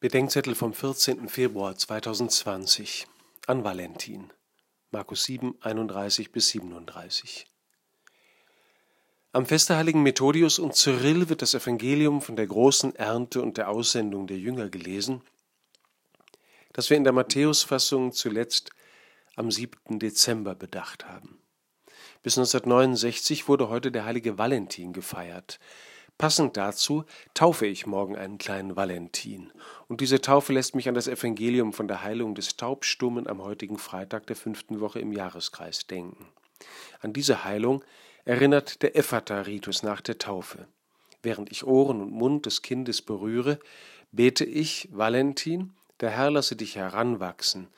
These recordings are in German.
Bedenkzettel vom 14. Februar 2020 an Valentin. Markus 7, 31 bis 37. Am Fest der heiligen Methodius und Cyrill wird das Evangelium von der großen Ernte und der Aussendung der Jünger gelesen, das wir in der Matthäusfassung zuletzt am 7. Dezember bedacht haben. Bis 1969 wurde heute der heilige Valentin gefeiert. Passend dazu taufe ich morgen einen kleinen Valentin. Und diese Taufe lässt mich an das Evangelium von der Heilung des Taubstummen am heutigen Freitag der fünften Woche im Jahreskreis denken. An diese Heilung erinnert der Ephata-Ritus nach der Taufe. Während ich Ohren und Mund des Kindes berühre, bete ich, Valentin, der Herr lasse dich heranwachsen,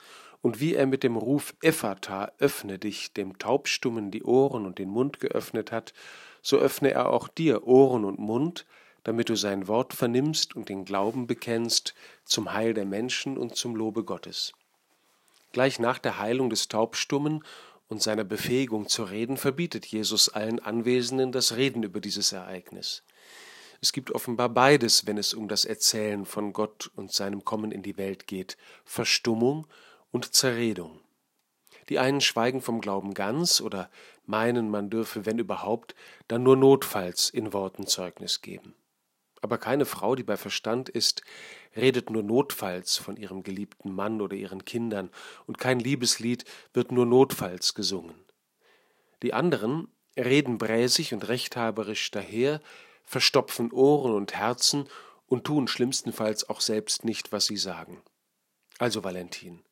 und wie er mit dem Ruf Ephata öffne dich dem Taubstummen die Ohren und den Mund geöffnet hat, so öffne er auch dir Ohren und Mund, damit du sein Wort vernimmst und den Glauben bekennst zum Heil der Menschen und zum Lobe Gottes. Gleich nach der Heilung des Taubstummen und seiner Befähigung zu reden verbietet Jesus allen Anwesenden das Reden über dieses Ereignis. Es gibt offenbar beides, wenn es um das Erzählen von Gott und seinem Kommen in die Welt geht Verstummung und Zerredung. Die einen schweigen vom Glauben ganz oder meinen, man dürfe, wenn überhaupt, dann nur notfalls in Worten Zeugnis geben. Aber keine Frau, die bei Verstand ist, redet nur notfalls von ihrem geliebten Mann oder ihren Kindern, und kein Liebeslied wird nur notfalls gesungen. Die anderen reden bräsig und rechthaberisch daher, verstopfen Ohren und Herzen und tun schlimmstenfalls auch selbst nicht, was sie sagen. Also Valentin,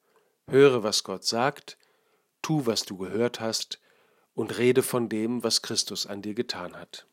höre, was Gott sagt, tu, was du gehört hast, und rede von dem, was Christus an dir getan hat.